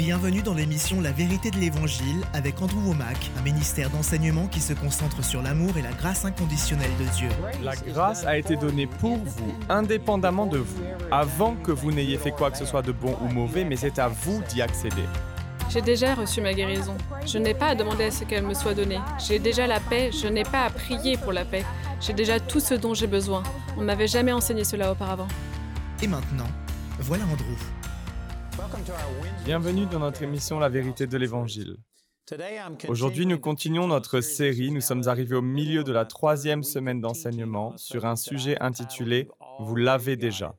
Bienvenue dans l'émission La vérité de l'Évangile avec Andrew Womack, un ministère d'enseignement qui se concentre sur l'amour et la grâce inconditionnelle de Dieu. La grâce a été donnée pour vous, indépendamment de vous, avant que vous n'ayez fait quoi que ce soit de bon ou mauvais, mais c'est à vous d'y accéder. J'ai déjà reçu ma guérison. Je n'ai pas à demander à ce qu'elle me soit donnée. J'ai déjà la paix, je n'ai pas à prier pour la paix. J'ai déjà tout ce dont j'ai besoin. On ne m'avait jamais enseigné cela auparavant. Et maintenant, voilà Andrew. Bienvenue dans notre émission La vérité de l'Évangile. Aujourd'hui, nous continuons notre série. Nous sommes arrivés au milieu de la troisième semaine d'enseignement sur un sujet intitulé Vous l'avez déjà.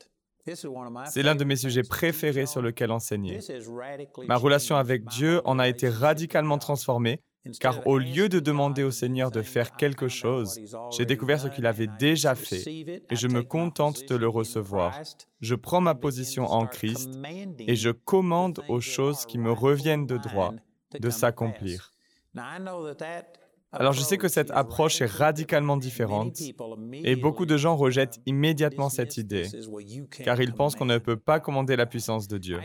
C'est l'un de mes sujets préférés sur lequel enseigner. Ma relation avec Dieu en a été radicalement transformée, car au lieu de demander au Seigneur de faire quelque chose, j'ai découvert ce qu'il avait déjà fait et je me contente de le recevoir. Je prends ma position en Christ et je commande aux choses qui me reviennent de droit de s'accomplir. Alors je sais que cette approche est radicalement différente et beaucoup de gens rejettent immédiatement cette idée car ils pensent qu'on ne peut pas commander la puissance de Dieu.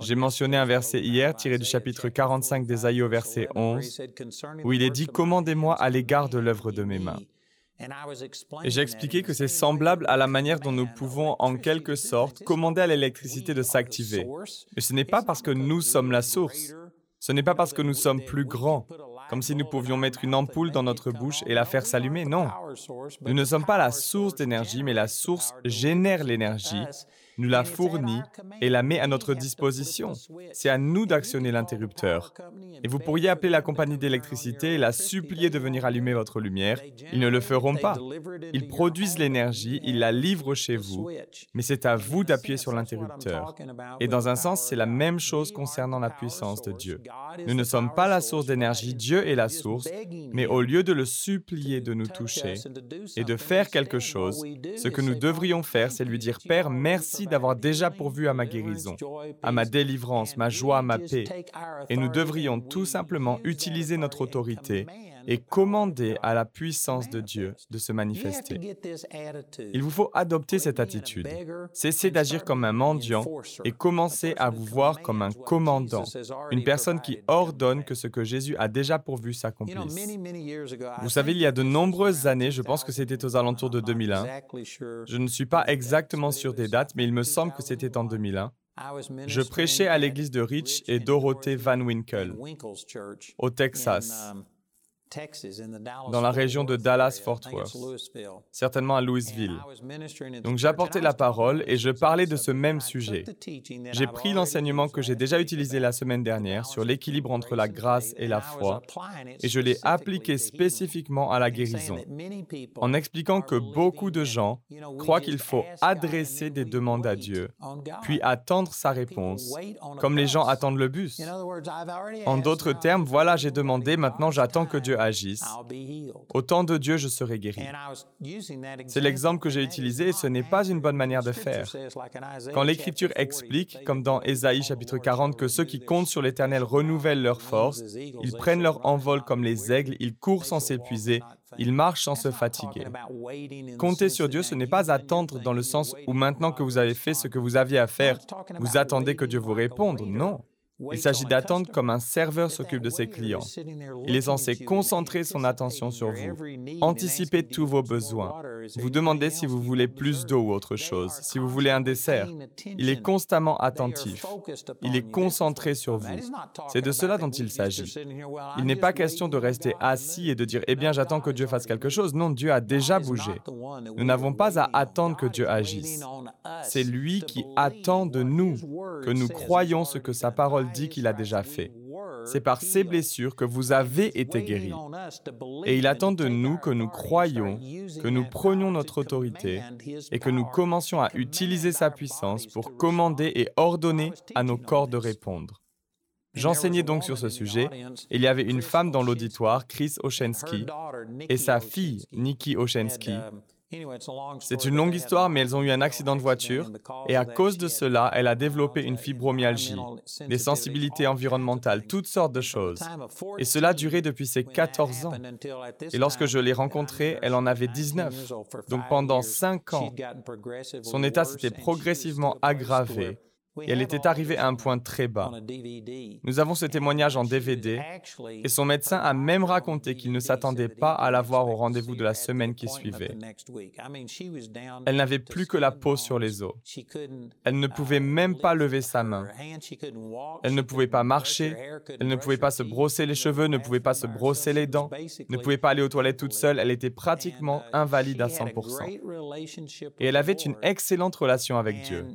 J'ai mentionné un verset hier tiré du chapitre 45 d'Ésaïe au verset 11 où il est dit ⁇ Commandez-moi à l'égard de l'œuvre de mes mains ⁇ et j'ai expliqué que c'est semblable à la manière dont nous pouvons en quelque sorte commander à l'électricité de s'activer. Mais ce n'est pas parce que nous sommes la source. Ce n'est pas parce que nous sommes plus grands comme si nous pouvions mettre une ampoule dans notre bouche et la faire s'allumer. Non. Nous ne sommes pas la source d'énergie, mais la source génère l'énergie nous la fournit et la met à notre disposition. C'est à nous d'actionner l'interrupteur. Et vous pourriez appeler la compagnie d'électricité et la supplier de venir allumer votre lumière. Ils ne le feront pas. Ils produisent l'énergie, ils la livrent chez vous, mais c'est à vous d'appuyer sur l'interrupteur. Et dans un sens, c'est la même chose concernant la puissance de Dieu. Nous ne sommes pas la source d'énergie, Dieu est la source, mais au lieu de le supplier de nous toucher et de faire quelque chose, ce que nous devrions faire, c'est lui dire, Père, merci d'avoir déjà pourvu à ma guérison, à ma délivrance, ma joie, ma paix. Et nous devrions tout simplement utiliser notre autorité et commander à la puissance de Dieu de se manifester. Il vous faut adopter cette attitude. Cessez d'agir comme un mendiant et commencez à vous voir comme un commandant, une personne qui ordonne que ce que Jésus a déjà pourvu s'accomplisse. Vous savez, il y a de nombreuses années, je pense que c'était aux alentours de 2001, je ne suis pas exactement sûr des dates, mais il me semble que c'était en 2001, je prêchais à l'église de Rich et Dorothée Van Winkle au Texas dans la région de Dallas-Fort Worth, certainement à Louisville. Donc j'apportais la parole et je parlais de ce même sujet. J'ai pris l'enseignement que j'ai déjà utilisé la semaine dernière sur l'équilibre entre la grâce et la foi. et je l'ai appliqué spécifiquement à la guérison, en expliquant que beaucoup de gens croient qu'il faut adresser des demandes à Dieu, puis attendre sa réponse, comme les gens attendent le bus. En d'autres termes, voilà, j'ai demandé, maintenant j'attends que Dieu agisse, au temps de Dieu, je serai guéri. C'est l'exemple que j'ai utilisé et ce n'est pas une bonne manière de faire. Quand l'Écriture explique, comme dans Ésaïe chapitre 40, que ceux qui comptent sur l'Éternel renouvellent leurs forces, ils prennent leur envol comme les aigles, ils courent sans s'épuiser, ils marchent sans se fatiguer. Compter sur Dieu, ce n'est pas attendre dans le sens où maintenant que vous avez fait ce que vous aviez à faire, vous attendez que Dieu vous réponde. Non. Il s'agit d'attendre comme un serveur s'occupe de ses clients. Il est censé concentrer son attention sur vous, anticiper tous vos besoins, vous demander si vous voulez plus d'eau ou autre chose, si vous voulez un dessert. Il est constamment attentif. Il est concentré sur vous. C'est de cela dont il s'agit. Il n'est pas question de rester assis et de dire ⁇ Eh bien, j'attends que Dieu fasse quelque chose ⁇ Non, Dieu a déjà bougé. Nous n'avons pas à attendre que Dieu agisse. C'est lui qui attend de nous que nous croyons ce que sa parole dit qu'il a déjà fait. C'est par ses blessures que vous avez été guéris. Et il attend de nous que nous croyions, que nous prenions notre autorité et que nous commencions à utiliser sa puissance pour commander et ordonner à nos corps de répondre. J'enseignais donc sur ce sujet. Il y avait une femme dans l'auditoire, Chris Oshensky, et sa fille, Nikki Oshensky, c'est une longue histoire, mais elles ont eu un accident de voiture et à cause de cela, elle a développé une fibromyalgie, des sensibilités environnementales, toutes sortes de choses. Et cela a duré depuis ses 14 ans. Et lorsque je l'ai rencontrée, elle en avait 19. Donc pendant 5 ans, son état s'était progressivement aggravé et elle était arrivée à un point très bas. Nous avons ce témoignage en DVD et son médecin a même raconté qu'il ne s'attendait pas à la voir au rendez-vous de la semaine qui suivait. Elle n'avait plus que la peau sur les os. Elle ne pouvait même pas lever sa main. Elle ne pouvait pas marcher, elle ne pouvait pas se brosser les cheveux, ne pouvait pas se brosser les dents, ne pouvait pas aller aux toilettes toute seule, elle était pratiquement invalide à 100%. Et elle avait une excellente relation avec Dieu.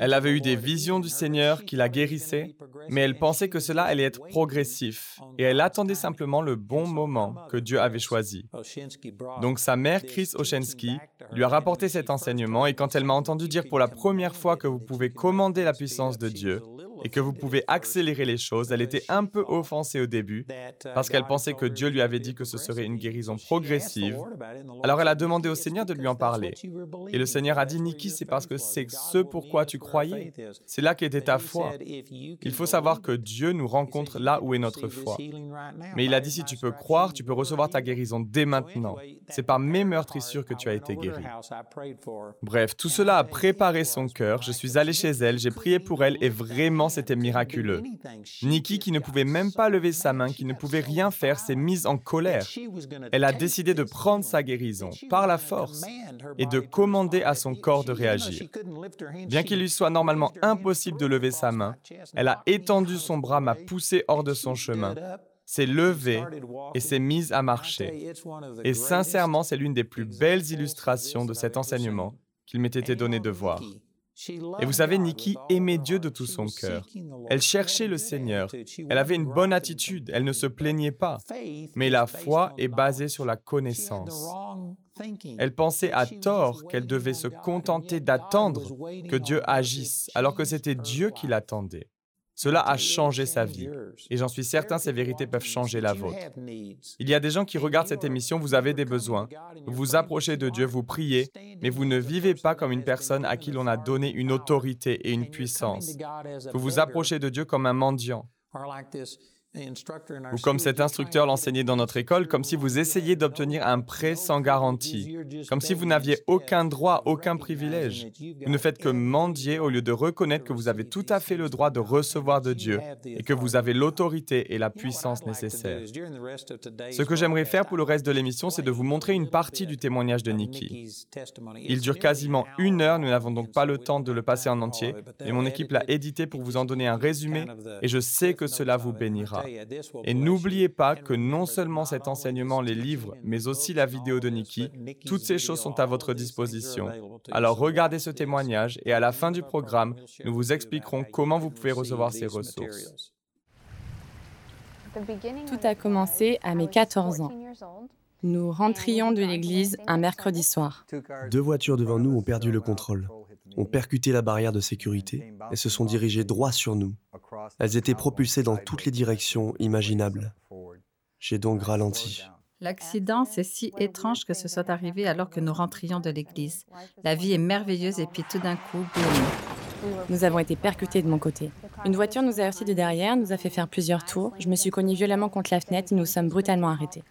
Elle avait eu des visions du Seigneur qui la guérissaient, mais elle pensait que cela allait être progressif et elle attendait simplement le bon moment que Dieu avait choisi. Donc sa mère, Chris Oshensky, lui a rapporté cet enseignement et quand elle m'a entendu dire pour la première fois que vous pouvez commander la puissance de Dieu, et que vous pouvez accélérer les choses. Elle était un peu offensée au début parce qu'elle pensait que Dieu lui avait dit que ce serait une guérison progressive. Alors elle a demandé au Seigneur de lui en parler. Et le Seigneur a dit, Nikki, c'est parce que c'est ce pourquoi tu croyais. C'est là qu'était ta foi. Il faut savoir que Dieu nous rencontre là où est notre foi. Mais il a dit, si tu peux croire, tu peux recevoir ta guérison dès maintenant. C'est par mes meurtrissures que tu as été guéri. Bref, tout cela a préparé son cœur. Je suis allé chez elle, j'ai prié pour elle et vraiment c'était miraculeux. Nikki, qui ne pouvait même pas lever sa main, qui ne pouvait rien faire, s'est mise en colère. Elle a décidé de prendre sa guérison par la force et de commander à son corps de réagir. Bien qu'il lui soit normalement impossible de lever sa main, elle a étendu son bras, m'a poussé hors de son chemin s'est levée et s'est mise à marcher. Et sincèrement, c'est l'une des plus belles illustrations de cet enseignement qu'il m'ait été donné de voir. Et vous savez, Nikki aimait Dieu de tout son cœur. Elle cherchait le Seigneur. Elle avait une bonne attitude. Elle ne se plaignait pas. Mais la foi est basée sur la connaissance. Elle pensait à tort qu'elle devait se contenter d'attendre que Dieu agisse, alors que c'était Dieu qui l'attendait. Cela a changé sa vie. Et j'en suis certain, ces vérités peuvent changer la vôtre. Il y a des gens qui regardent cette émission, vous avez des besoins. Vous vous approchez de Dieu, vous priez, mais vous ne vivez pas comme une personne à qui l'on a donné une autorité et une puissance. Vous vous approchez de Dieu comme un mendiant. Ou comme cet instructeur l'enseignait dans notre école, comme si vous essayiez d'obtenir un prêt sans garantie, comme si vous n'aviez aucun droit, aucun privilège. Vous ne faites que mendier au lieu de reconnaître que vous avez tout à fait le droit de recevoir de Dieu et que vous avez l'autorité et la puissance nécessaires. Ce que j'aimerais faire pour le reste de l'émission, c'est de vous montrer une partie du témoignage de Nikki. Il dure quasiment une heure, nous n'avons donc pas le temps de le passer en entier, mais mon équipe l'a édité pour vous en donner un résumé et je sais que cela vous bénira. Et n'oubliez pas que non seulement cet enseignement, les livres, mais aussi la vidéo de Nikki, toutes ces choses sont à votre disposition. Alors regardez ce témoignage et à la fin du programme, nous vous expliquerons comment vous pouvez recevoir ces ressources. Tout a commencé à mes 14 ans. Nous rentrions de l'église un mercredi soir. Deux voitures devant nous ont perdu le contrôle ont percuté la barrière de sécurité et se sont dirigées droit sur nous. Elles étaient propulsées dans toutes les directions imaginables. J'ai donc ralenti. L'accident, c'est si étrange que ce soit arrivé alors que nous rentrions de l'église. La vie est merveilleuse et puis tout d'un coup, boum. Nous avons été percutés de mon côté. Une voiture nous a heurté de derrière, nous a fait faire plusieurs tours. Je me suis cogné violemment contre la fenêtre et nous sommes brutalement arrêtés.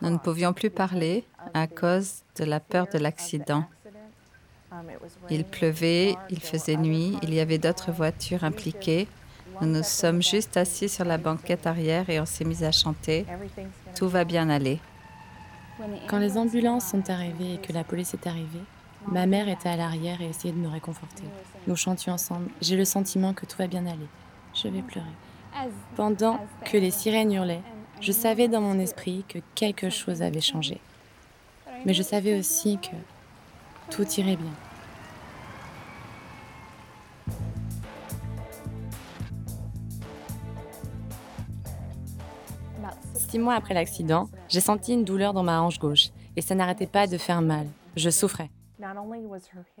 Nous ne pouvions plus parler à cause de la peur de l'accident. Il pleuvait, il faisait nuit, il y avait d'autres voitures impliquées. Nous nous sommes juste assis sur la banquette arrière et on s'est mis à chanter. Tout va bien aller. Quand les ambulances sont arrivées et que la police est arrivée, ma mère était à l'arrière et essayait de me réconforter. Nous chantions ensemble. J'ai le sentiment que tout va bien aller. Je vais pleurer. Pendant que les sirènes hurlaient, je savais dans mon esprit que quelque chose avait changé. Mais je savais aussi que tout irait bien. Six mois après l'accident, j'ai senti une douleur dans ma hanche gauche et ça n'arrêtait pas de faire mal. Je souffrais.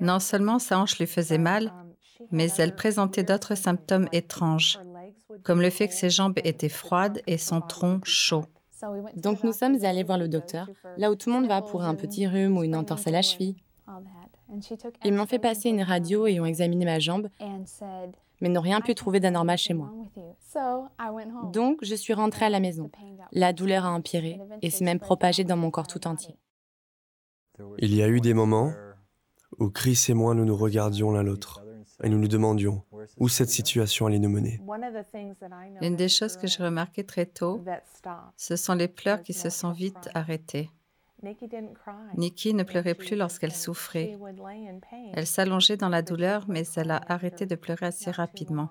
Non seulement sa hanche lui faisait mal, mais elle présentait d'autres symptômes étranges, comme le fait que ses jambes étaient froides et son tronc chaud. Donc nous sommes allés voir le docteur, là où tout le monde va pour un petit rhume ou une entorse à la cheville. Ils m'ont fait passer une radio et ont examiné ma jambe, mais n'ont rien pu trouver d'anormal chez moi. Donc, je suis rentrée à la maison. La douleur a empiré et s'est même propagée dans mon corps tout entier. Il y a eu des moments où Chris et moi nous nous regardions l'un l'autre et nous nous demandions où cette situation allait nous mener. Une des choses que j'ai remarquées très tôt, ce sont les pleurs qui se sont vite arrêtés. Nikki ne pleurait plus lorsqu'elle souffrait. Elle s'allongeait dans la douleur, mais elle a arrêté de pleurer assez rapidement.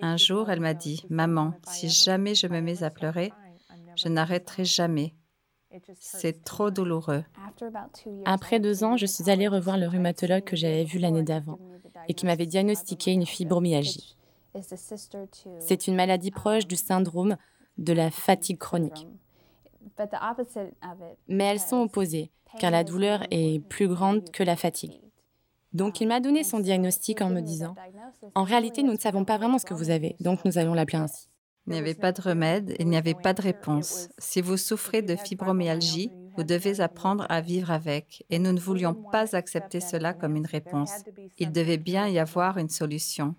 Un jour, elle m'a dit, Maman, si jamais je me mets à pleurer, je n'arrêterai jamais. C'est trop douloureux. Après deux ans, je suis allée revoir le rhumatologue que j'avais vu l'année d'avant et qui m'avait diagnostiqué une fibromyalgie. C'est une maladie proche du syndrome de la fatigue chronique. Mais elles sont opposées, car la douleur est plus grande que la fatigue. Donc il m'a donné son diagnostic en me disant, en réalité, nous ne savons pas vraiment ce que vous avez, donc nous allons l'appeler ainsi. Il n'y avait pas de remède, il n'y avait pas de réponse. Si vous souffrez de fibromyalgie, vous devez apprendre à vivre avec, et nous ne voulions pas accepter cela comme une réponse. Il devait bien y avoir une solution.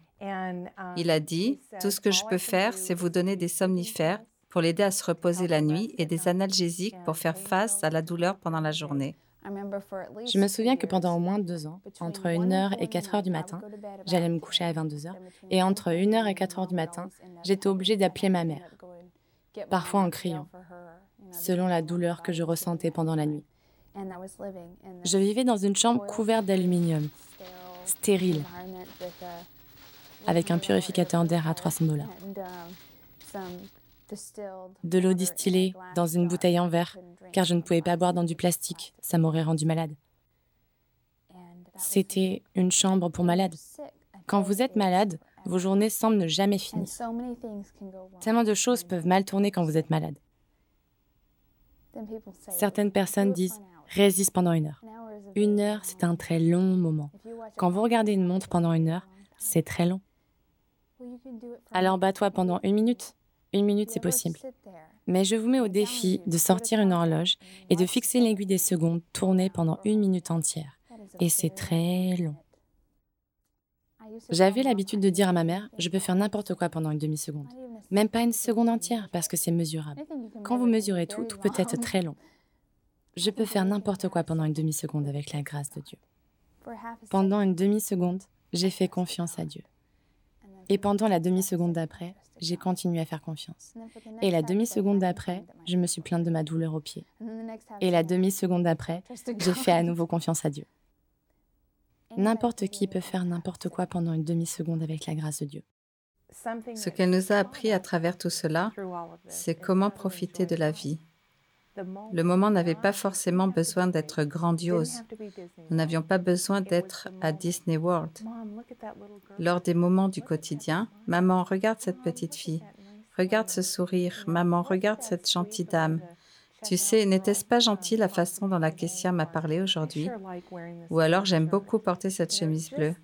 Il a dit, tout ce que je peux faire, c'est vous donner des somnifères pour l'aider à se reposer la nuit et des analgésiques pour faire face à la douleur pendant la journée. Je me souviens que pendant au moins deux ans, entre 1h et 4h du matin, j'allais me coucher à 22h, et entre 1h et 4h du matin, j'étais obligée d'appeler ma mère, parfois en criant, selon la douleur que je ressentais pendant la nuit. Je vivais dans une chambre couverte d'aluminium, stérile, avec un purificateur d'air à 300 dollars de l'eau distillée dans une bouteille en verre, car je ne pouvais pas boire dans du plastique, ça m'aurait rendu malade. C'était une chambre pour malades. Quand vous êtes malade, vos journées semblent ne jamais finir. Tellement de choses peuvent mal tourner quand vous êtes malade. Certaines personnes disent résiste pendant une heure. Une heure, c'est un très long moment. Quand vous regardez une montre pendant une heure, c'est très long. Alors bats-toi pendant une minute, une minute, c'est possible. Mais je vous mets au défi de sortir une horloge et de fixer l'aiguille des secondes tournée pendant une minute entière. Et c'est très long. J'avais l'habitude de dire à ma mère, je peux faire n'importe quoi pendant une demi-seconde. Même pas une seconde entière, parce que c'est mesurable. Quand vous mesurez tout, tout peut être très long. Je peux faire n'importe quoi pendant une demi-seconde avec la grâce de Dieu. Pendant une demi-seconde, j'ai fait confiance à Dieu. Et pendant la demi-seconde d'après, j'ai continué à faire confiance. Et la demi-seconde d'après, je me suis plainte de ma douleur au pied. Et la demi-seconde d'après, j'ai fait à nouveau confiance à Dieu. N'importe qui peut faire n'importe quoi pendant une demi-seconde avec la grâce de Dieu. Ce qu'elle nous a appris à travers tout cela, c'est comment profiter de la vie. Le moment n'avait pas forcément besoin d'être grandiose. Nous n'avions pas besoin d'être à Disney World. Lors des moments du quotidien, Maman, regarde cette petite fille. Regarde ce sourire. Maman, regarde cette gentille dame. Tu sais, n'était-ce pas gentil la façon dont la caissière m'a parlé aujourd'hui? Ou alors j'aime beaucoup porter cette chemise bleue.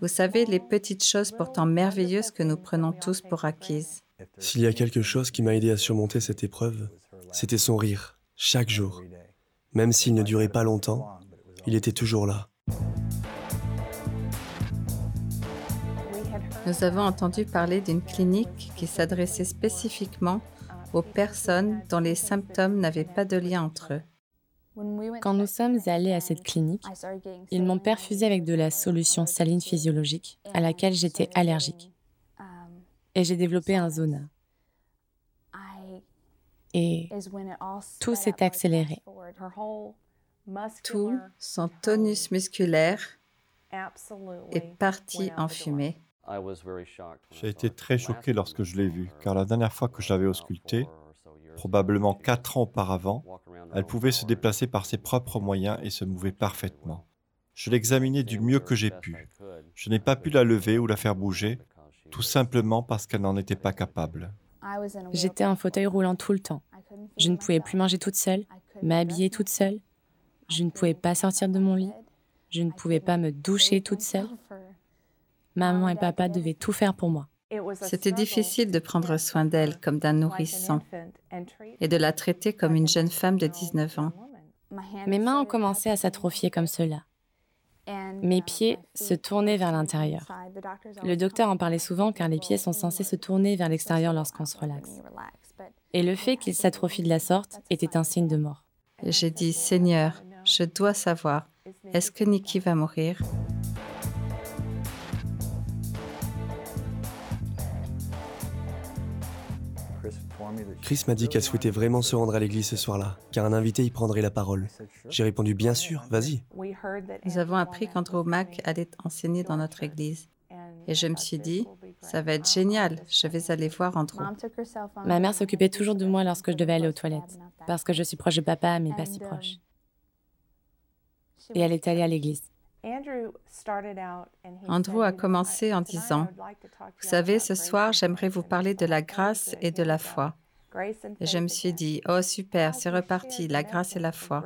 Vous savez, les petites choses pourtant merveilleuses que nous prenons tous pour acquises. S'il y a quelque chose qui m'a aidé à surmonter cette épreuve, c'était son rire, chaque jour. Même s'il ne durait pas longtemps, il était toujours là. Nous avons entendu parler d'une clinique qui s'adressait spécifiquement aux personnes dont les symptômes n'avaient pas de lien entre eux. Quand nous sommes allés à cette clinique, ils m'ont perfusé avec de la solution saline physiologique à laquelle j'étais allergique. Et j'ai développé un zona et tout s'est accéléré. Tout son tonus musculaire est parti en fumée. J'ai été très choqué lorsque je l'ai vue, car la dernière fois que je l'avais auscultée, probablement quatre ans auparavant, elle pouvait se déplacer par ses propres moyens et se mouvait parfaitement. Je l'examinais du mieux que j'ai pu. Je n'ai pas pu la lever ou la faire bouger, tout simplement parce qu'elle n'en était pas capable. J'étais en fauteuil roulant tout le temps. Je ne pouvais plus manger toute seule, m'habiller toute seule. Je ne pouvais pas sortir de mon lit. Je ne pouvais pas me doucher toute seule. Maman et papa devaient tout faire pour moi. C'était difficile de prendre soin d'elle comme d'un nourrisson et de la traiter comme une jeune femme de 19 ans. Mes mains ont commencé à s'atrophier comme cela. Mes pieds se tournaient vers l'intérieur. Le docteur en parlait souvent car les pieds sont censés se tourner vers l'extérieur lorsqu'on se relaxe. Et le fait qu'ils s'atrophient de la sorte était un signe de mort. J'ai dit, Seigneur, je dois savoir, Est-ce que Nikki va mourir? Chris m'a dit qu'elle souhaitait vraiment se rendre à l'église ce soir-là, car un invité y prendrait la parole. J'ai répondu bien sûr, vas-y. Nous avons appris qu'Andrew Mack allait enseigner dans notre église. Et je me suis dit, ça va être génial, je vais aller voir Andrew. Ma mère s'occupait toujours de moi lorsque je devais aller aux toilettes, parce que je suis proche de papa, mais pas si proche. Et elle est allée à l'église. Andrew a commencé en disant, Vous savez, ce soir, j'aimerais vous parler de la grâce et de la foi. Et je me suis dit, oh super, c'est reparti, la grâce et la foi.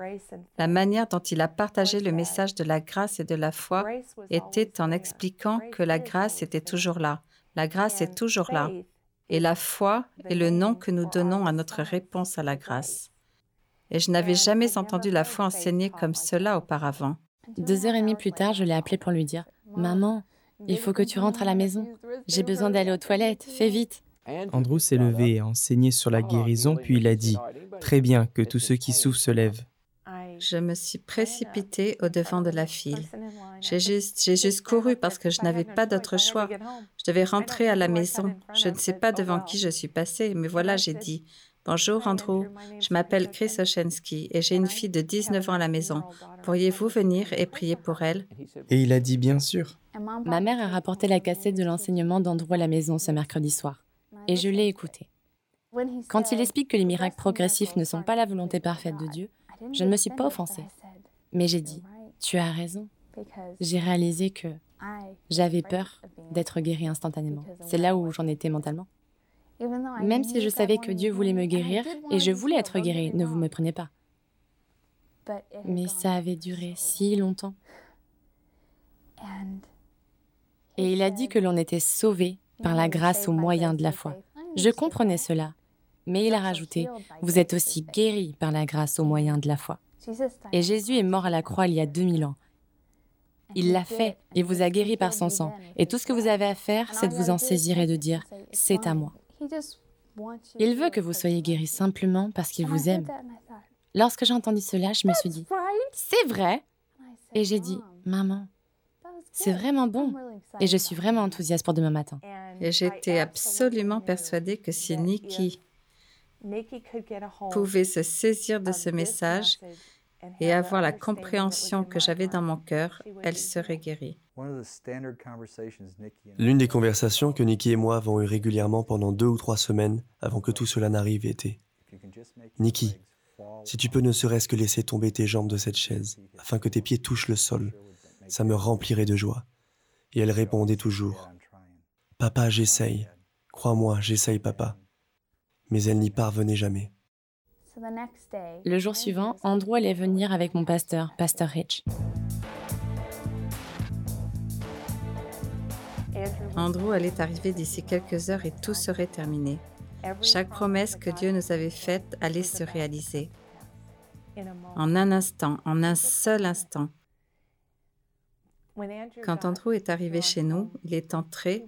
La manière dont il a partagé le message de la grâce et de la foi était en expliquant que la grâce était toujours là. La grâce est toujours là. Et la foi est le nom que nous donnons à notre réponse à la grâce. Et je n'avais jamais entendu la foi enseignée comme cela auparavant. Deux heures et demie plus tard, je l'ai appelé pour lui dire Maman, il faut que tu rentres à la maison. J'ai besoin d'aller aux toilettes. Fais vite. Andrew s'est levé et a enseigné sur la guérison, puis il a dit Très bien, que tous ceux qui souffrent se lèvent. Je me suis précipitée au devant de la file. J'ai juste, j'ai juste couru parce que je n'avais pas d'autre choix. Je devais rentrer à la maison. Je ne sais pas devant qui je suis passée, mais voilà, j'ai dit Bonjour Andrew, je m'appelle Chris Oshensky et j'ai une fille de 19 ans à la maison. Pourriez-vous venir et prier pour elle? Et il a dit bien sûr. Ma mère a rapporté la cassette de l'enseignement d'Andrew à la maison ce mercredi soir et je l'ai écouté. Quand il explique que les miracles progressifs ne sont pas la volonté parfaite de Dieu, je ne me suis pas offensée. Mais j'ai dit, tu as raison. J'ai réalisé que j'avais peur d'être guérie instantanément. C'est là où j'en étais mentalement. Même si je savais que Dieu voulait me guérir et je voulais être guérie, ne vous méprenez pas. Mais ça avait duré si longtemps. Et il a dit que l'on était sauvé par la grâce au moyen de la foi. Je comprenais cela, mais il a rajouté, vous êtes aussi guéris par la grâce au moyen de la foi. Et Jésus est mort à la croix il y a 2000 ans. Il l'a fait, il vous a guéri par son sang. Et tout ce que vous avez à faire, c'est de vous en saisir et de dire, c'est à moi. Il veut que vous soyez guéris simplement parce qu'il vous aime. Lorsque j'ai entendu cela, je me suis dit, c'est vrai. Et j'ai dit, maman, c'est vraiment bon. Et je suis vraiment enthousiaste pour demain matin. Et j'étais absolument persuadée que si Nikki pouvait se saisir de ce message et avoir la compréhension que j'avais dans mon cœur, elle serait guérie. L'une des conversations que Nikki et moi avons eues régulièrement pendant deux ou trois semaines avant que tout cela n'arrive était Nikki, si tu peux ne serait-ce que laisser tomber tes jambes de cette chaise afin que tes pieds touchent le sol, ça me remplirait de joie. Et elle répondait toujours, Papa, j'essaye. Crois-moi, j'essaye, papa. Mais elle n'y parvenait jamais. Le jour suivant, Andrew allait venir avec mon pasteur, Pasteur Rich. Andrew allait arriver d'ici quelques heures et tout serait terminé. Chaque promesse que Dieu nous avait faite allait se réaliser. En un instant, en un seul instant. Quand Andrew est arrivé chez nous, il est entré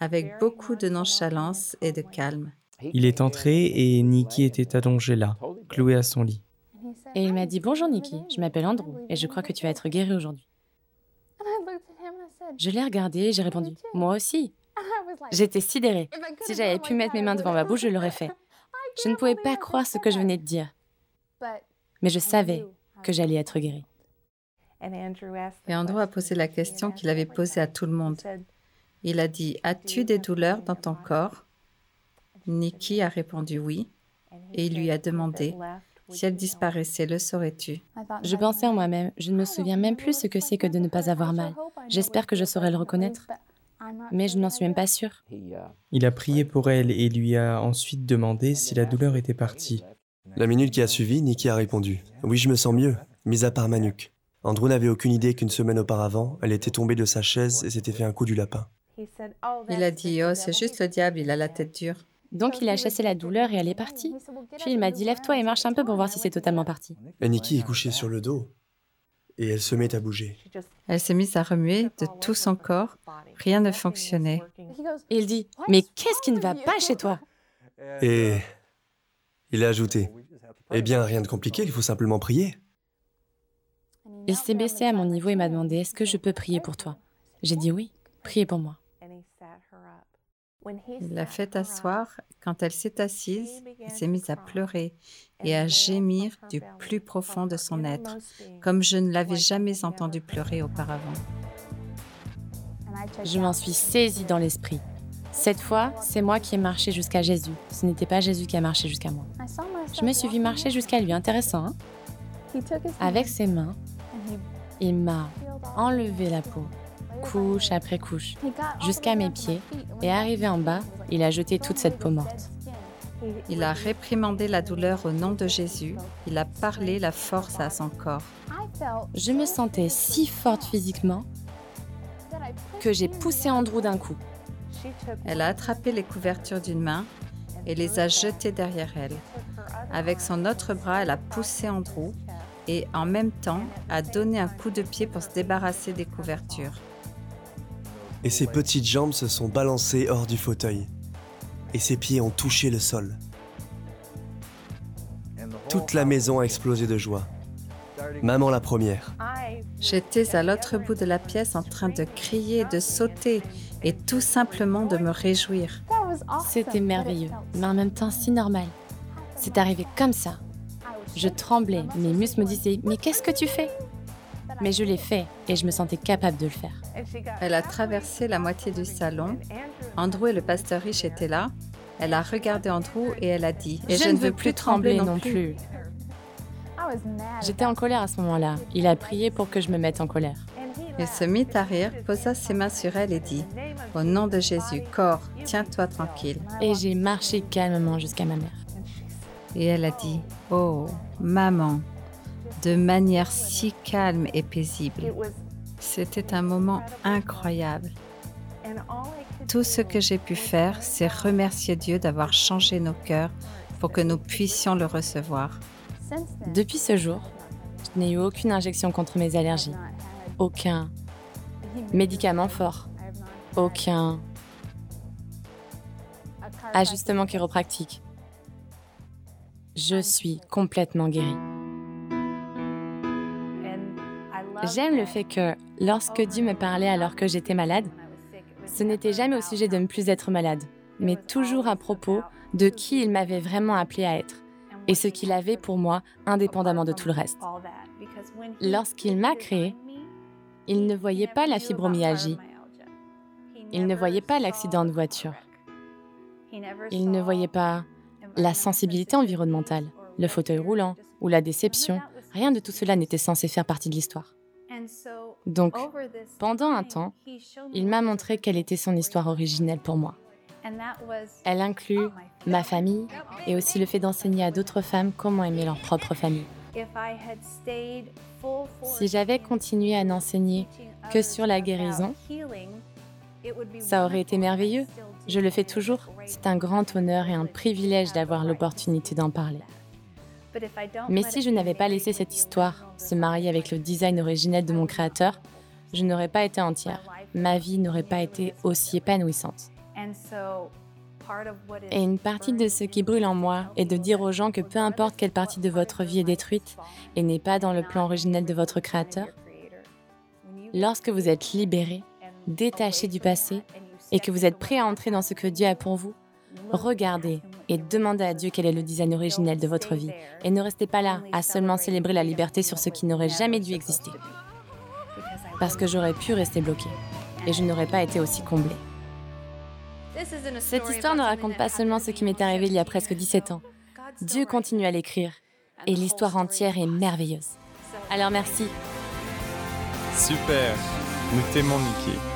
avec beaucoup de nonchalance et de calme. Il est entré et Nikki était allongée là, clouée à son lit. Et il m'a dit Bonjour Nikki, je m'appelle Andrew et je crois que tu vas être guérie aujourd'hui. Je l'ai regardé et j'ai répondu Moi aussi. J'étais sidérée. Si j'avais pu mettre mes mains devant ma bouche, je l'aurais fait. Je ne pouvais pas croire ce que je venais de dire. Mais je savais que j'allais être guérie. Et Andrew a posé la question qu'il avait posée à tout le monde. Il a dit As-tu des douleurs dans ton corps Nikki a répondu oui. Et il lui a demandé Si elle disparaissait, le saurais-tu? Je pensais en moi-même Je ne me souviens même plus ce que c'est que de ne pas avoir mal. J'espère que je saurais le reconnaître. Mais je n'en suis même pas sûre. Il a prié pour elle et lui a ensuite demandé si la douleur était partie. La minute qui a suivi, Nikki a répondu Oui, je me sens mieux, mis à part ma nuque. Andrew n'avait aucune idée qu'une semaine auparavant, elle était tombée de sa chaise et s'était fait un coup du lapin. Il a dit Oh, c'est juste le diable, il a la tête dure. Donc il a chassé la douleur et elle est partie. Puis il m'a dit Lève-toi et marche un peu pour voir si c'est totalement parti. Et Nikki est couchée sur le dos et elle se met à bouger. Elle s'est mise à remuer de tout son corps. Rien ne fonctionnait. Et il dit Mais qu'est-ce qui ne va pas chez toi? Et il a ajouté Eh bien, rien de compliqué, il faut simplement prier. Il s'est baissé à mon niveau et m'a demandé Est-ce que je peux prier pour toi? J'ai dit oui, priez pour moi. Il l'a fait asseoir. Quand elle s'est assise, il s'est mise à pleurer et à gémir du plus profond de son être, comme je ne l'avais jamais entendu pleurer auparavant. Je m'en suis saisie dans l'esprit. Cette fois, c'est moi qui ai marché jusqu'à Jésus. Ce n'était pas Jésus qui a marché jusqu'à moi. Je me suis vu marcher jusqu'à lui. Intéressant, hein? Avec ses mains, il m'a enlevé la peau, couche après couche, jusqu'à mes pieds, et arrivé en bas, il a jeté toute cette peau morte. Il a réprimandé la douleur au nom de Jésus, il a parlé la force à son corps. Je me sentais si forte physiquement que j'ai poussé Andrew d'un coup. Elle a attrapé les couvertures d'une main et les a jetées derrière elle. Avec son autre bras, elle a poussé Andrew et en même temps a donné un coup de pied pour se débarrasser des couvertures. Et ses petites jambes se sont balancées hors du fauteuil. Et ses pieds ont touché le sol. Toute la maison a explosé de joie. Maman la première. J'étais à l'autre bout de la pièce en train de crier, de sauter et tout simplement de me réjouir. C'était merveilleux, mais en même temps si normal. C'est arrivé comme ça, je tremblais, mes muscles me disaient Mais qu'est-ce que tu fais? Mais je l'ai fait et je me sentais capable de le faire. Elle a traversé la moitié du salon. Andrew et le pasteur riche étaient là. Elle a regardé Andrew et elle a dit Et je, ne veux plus trembler non plus. J'étais en colère à ce moment-là. Il a prié pour que je me mette en colère. Il se mit à rire, posa ses mains sur elle et dit Au nom de Jésus, corps, tiens-toi tranquille. Et j'ai marché calmement jusqu'à ma mère. Et elle a dit, Oh, maman, de manière si calme et paisible. C'était un moment incroyable. Tout ce que j'ai pu faire, c'est remercier Dieu d'avoir changé nos cœurs pour que nous puissions le recevoir. Depuis ce jour, je n'ai eu aucune injection contre mes allergies, aucun médicament fort, aucun ajustement chiropractique, je suis complètement guérie. J'aime le fait que lorsque Dieu me parlait alors que j'étais malade, ce n'était jamais au sujet de ne plus être malade, mais toujours à propos de qui il m'avait vraiment appelé à être et ce qu'il avait pour moi indépendamment de tout le reste. Lorsqu'il m'a créé, il ne voyait pas la fibromyalgie, il ne voyait pas l'accident de voiture, il ne voyait pas la sensibilité environnementale, le fauteuil roulant ou la déception, rien de tout cela n'était censé faire partie de l'histoire. Donc, pendant un temps, il m'a montré quelle était son histoire originelle pour moi. Elle inclut ma famille et aussi le fait d'enseigner à d'autres femmes comment aimer leur propre famille. Si j'avais continué à n'enseigner que sur la guérison, ça aurait été merveilleux. Je le fais toujours. C'est un grand honneur et un privilège d'avoir l'opportunité d'en parler. Mais si je n'avais pas laissé cette histoire se marier avec le design originel de mon créateur, je n'aurais pas été entière. Ma vie n'aurait pas été aussi épanouissante. Et une partie de ce qui brûle en moi est de dire aux gens que peu importe quelle partie de votre vie est détruite et n'est pas dans le plan originel de votre créateur, lorsque vous êtes libéré, détaché du passé et que vous êtes prêt à entrer dans ce que Dieu a pour vous, regardez et demandez à Dieu quel est le design originel de votre vie. Et ne restez pas là à seulement célébrer la liberté sur ce qui n'aurait jamais dû exister. Parce que j'aurais pu rester bloqué et je n'aurais pas été aussi comblé. Cette histoire ne raconte pas seulement ce qui m'est arrivé il y a presque 17 ans. Dieu continue à l'écrire et l'histoire entière est merveilleuse. Alors merci. Super. Nous t'aimons, Mickey.